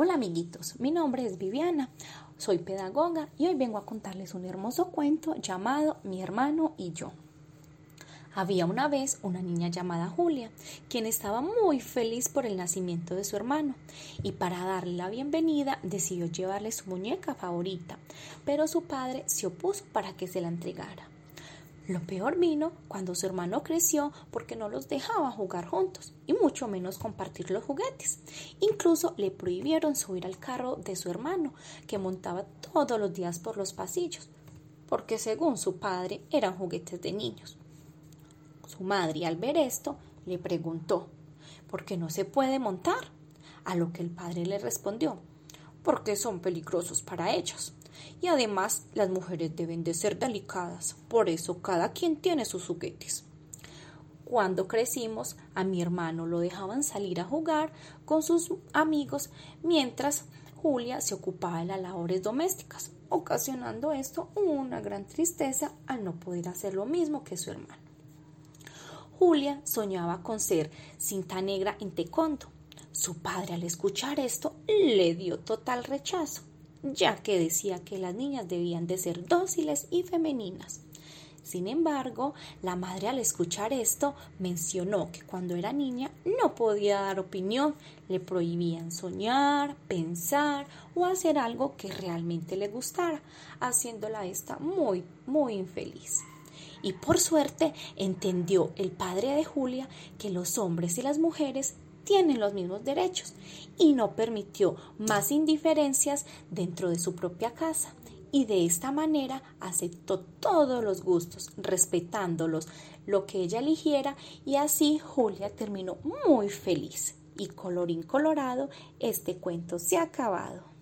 Hola amiguitos, mi nombre es Viviana, soy pedagoga y hoy vengo a contarles un hermoso cuento llamado Mi hermano y yo. Había una vez una niña llamada Julia, quien estaba muy feliz por el nacimiento de su hermano, y para darle la bienvenida decidió llevarle su muñeca favorita, pero su padre se opuso para que se la entregara. Lo peor vino cuando su hermano creció porque no los dejaba jugar juntos y mucho menos compartir los juguetes. Incluso le prohibieron subir al carro de su hermano, que montaba todos los días por los pasillos, porque según su padre eran juguetes de niños. Su madre, al ver esto, le preguntó ¿por qué no se puede montar? A lo que el padre le respondió porque son peligrosos para ellos. Y además las mujeres deben de ser delicadas, por eso cada quien tiene sus juguetes. Cuando crecimos, a mi hermano lo dejaban salir a jugar con sus amigos mientras Julia se ocupaba de las labores domésticas, ocasionando esto una gran tristeza al no poder hacer lo mismo que su hermano. Julia soñaba con ser cinta negra en taekwondo. Su padre al escuchar esto le dio total rechazo ya que decía que las niñas debían de ser dóciles y femeninas. Sin embargo, la madre al escuchar esto mencionó que cuando era niña no podía dar opinión, le prohibían soñar, pensar o hacer algo que realmente le gustara, haciéndola esta muy, muy infeliz. Y por suerte entendió el padre de Julia que los hombres y las mujeres tienen los mismos derechos y no permitió más indiferencias dentro de su propia casa y de esta manera aceptó todos los gustos, respetándolos lo que ella eligiera y así Julia terminó muy feliz. Y colorín colorado, este cuento se ha acabado.